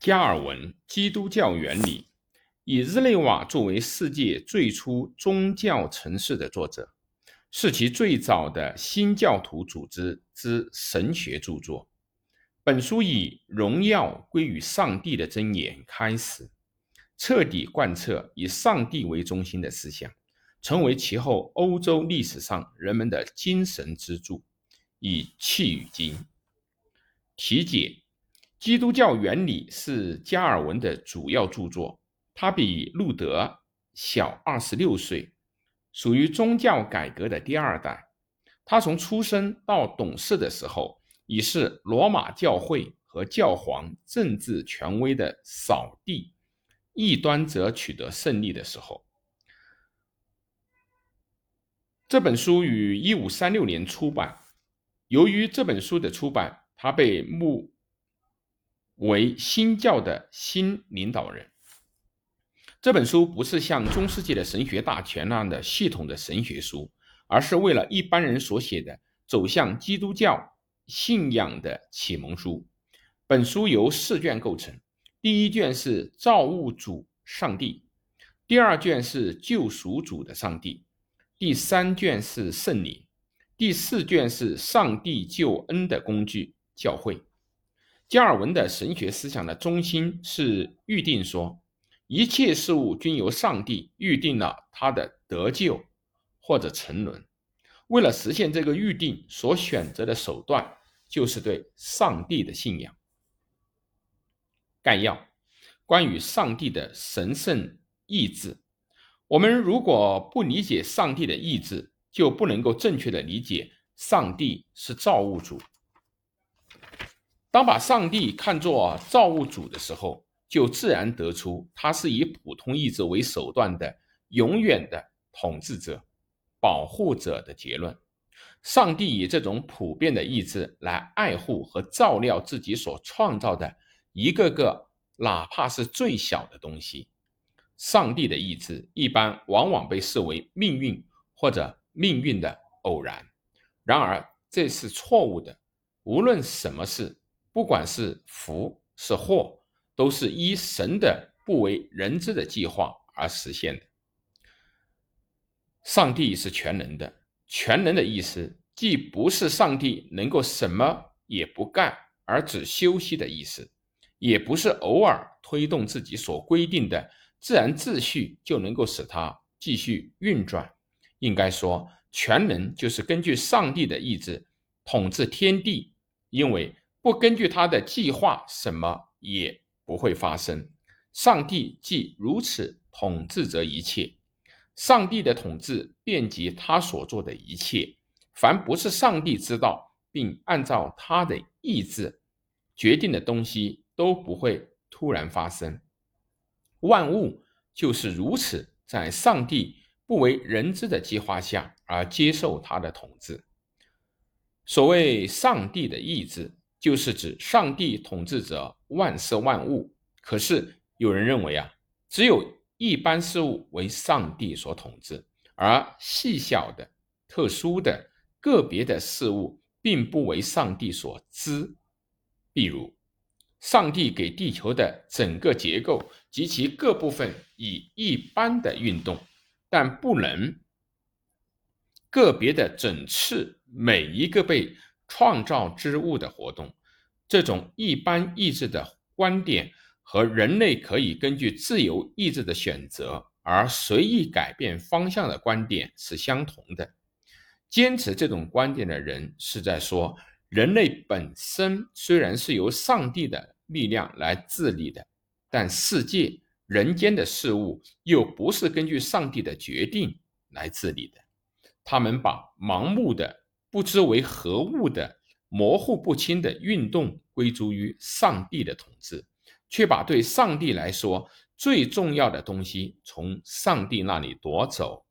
加尔文《基督教原理》，以日内瓦作为世界最初宗教城市的作者，是其最早的新教徒组织之神学著作。本书以“荣耀归于上帝”的箴言开始，彻底贯彻以上帝为中心的思想，成为其后欧洲历史上人们的精神支柱。以气与精题解。基督教原理是加尔文的主要著作，他比路德小二十六岁，属于宗教改革的第二代。他从出生到懂事的时候，已是罗马教会和教皇政治权威的扫地，异端则取得胜利的时候。这本书于一五三六年出版，由于这本书的出版，他被目。为新教的新领导人。这本书不是像中世纪的神学大全那样的系统的神学书，而是为了一般人所写的走向基督教信仰的启蒙书。本书由四卷构成，第一卷是造物主上帝，第二卷是救赎主的上帝，第三卷是圣灵，第四卷是上帝救恩的工具教会。加尔文的神学思想的中心是预定说，一切事物均由上帝预定了他的得救或者沉沦。为了实现这个预定，所选择的手段就是对上帝的信仰。概要：关于上帝的神圣意志，我们如果不理解上帝的意志，就不能够正确的理解上帝是造物主。当把上帝看作造物主的时候，就自然得出他是以普通意志为手段的永远的统治者、保护者的结论。上帝以这种普遍的意志来爱护和照料自己所创造的一个个，哪怕是最小的东西。上帝的意志一般往往被视为命运或者命运的偶然，然而这是错误的。无论什么事。不管是福是祸，都是依神的不为人知的计划而实现的。上帝是全能的，全能的意思既不是上帝能够什么也不干而只休息的意思，也不是偶尔推动自己所规定的自然秩序就能够使它继续运转。应该说，全能就是根据上帝的意志统治天地，因为。不根据他的计划，什么也不会发生。上帝既如此统治着一切，上帝的统治遍及他所做的一切。凡不是上帝知道并按照他的意志决定的东西，都不会突然发生。万物就是如此，在上帝不为人知的计划下而接受他的统治。所谓上帝的意志。就是指上帝统治着万事万物，可是有人认为啊，只有一般事物为上帝所统治，而细小的、特殊的、个别的事物并不为上帝所知。比如，上帝给地球的整个结构及其各部分以一般的运动，但不能个别的整次每一个被。创造之物的活动，这种一般意志的观点和人类可以根据自由意志的选择而随意改变方向的观点是相同的。坚持这种观点的人是在说，人类本身虽然是由上帝的力量来治理的，但世界、人间的事物又不是根据上帝的决定来治理的。他们把盲目的。不知为何物的模糊不清的运动归诸于上帝的统治，却把对上帝来说最重要的东西从上帝那里夺走，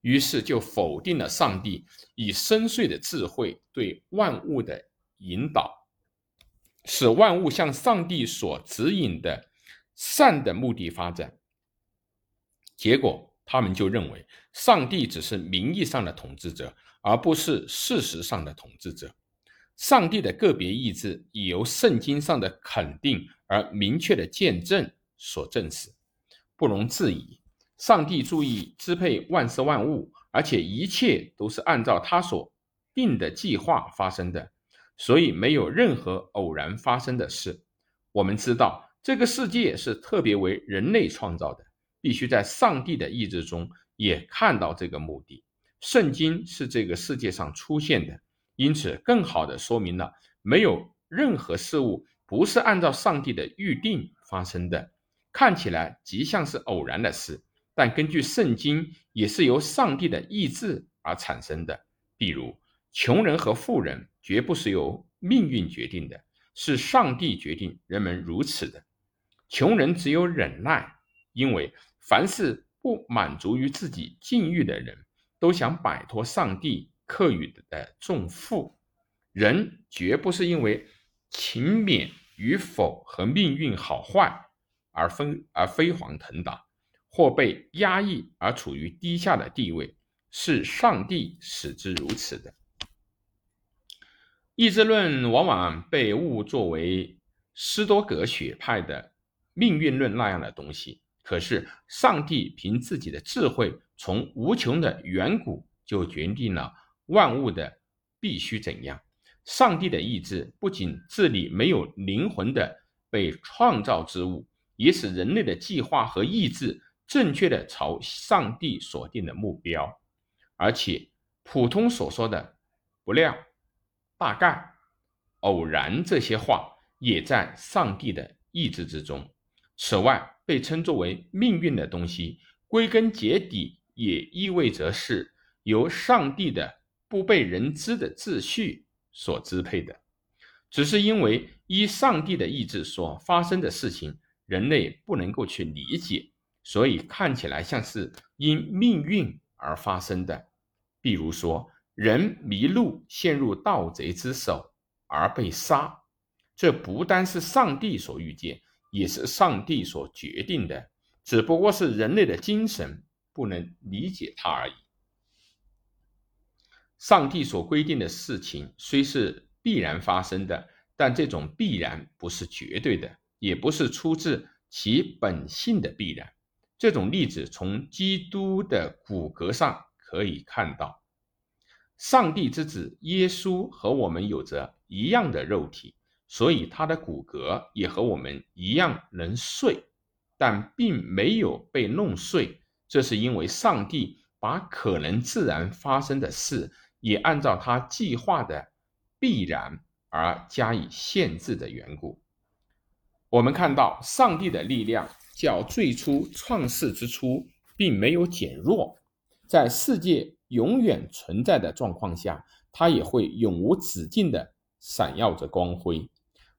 于是就否定了上帝以深邃的智慧对万物的引导，使万物向上帝所指引的善的目的发展。结果，他们就认为上帝只是名义上的统治者。而不是事实上的统治者，上帝的个别意志已由圣经上的肯定而明确的见证所证实，不容置疑。上帝注意支配万事万物，而且一切都是按照他所定的计划发生的，所以没有任何偶然发生的事。我们知道这个世界是特别为人类创造的，必须在上帝的意志中也看到这个目的。圣经是这个世界上出现的。因此，更好的说明了没有任何事物不是按照上帝的预定发生的。看起来极像是偶然的事，但根据圣经，也是由上帝的意志而产生的。比如，穷人和富人绝不是由命运决定的，是上帝决定人们如此的。穷人只有忍耐，因为凡是不满足于自己境遇的人，都想摆脱上帝。课予的重负，人绝不是因为勤勉与否和命运好坏而飞而飞黄腾达，或被压抑而处于低下的地位，是上帝使之如此的。意志论往往被误作为斯多葛学派的命运论那样的东西，可是上帝凭自己的智慧，从无穷的远古就决定了。万物的必须怎样？上帝的意志不仅治理没有灵魂的被创造之物，也使人类的计划和意志正确的朝上帝所定的目标。而且，普通所说的不料、大概、偶然这些话，也在上帝的意志之中。此外，被称作为命运的东西，归根结底也意味着是由上帝的。不被人知的秩序所支配的，只是因为依上帝的意志所发生的事情，人类不能够去理解，所以看起来像是因命运而发生的。比如说，人迷路陷入盗贼之手而被杀，这不单是上帝所预见，也是上帝所决定的，只不过是人类的精神不能理解它而已。上帝所规定的事情虽是必然发生的，但这种必然不是绝对的，也不是出自其本性的必然。这种例子从基督的骨骼上可以看到。上帝之子耶稣和我们有着一样的肉体，所以他的骨骼也和我们一样能碎，但并没有被弄碎。这是因为上帝把可能自然发生的事。也按照他计划的必然而加以限制的缘故，我们看到上帝的力量较最初创世之初并没有减弱，在世界永远存在的状况下，它也会永无止境的闪耀着光辉。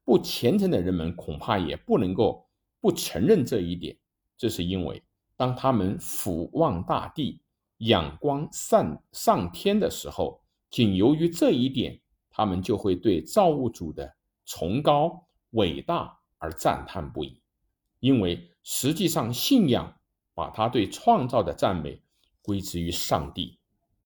不虔诚的人们恐怕也不能够不承认这一点，这是因为当他们俯望大地。仰光上上天的时候，仅由于这一点，他们就会对造物主的崇高伟大而赞叹不已。因为实际上，信仰把他对创造的赞美归之于上帝。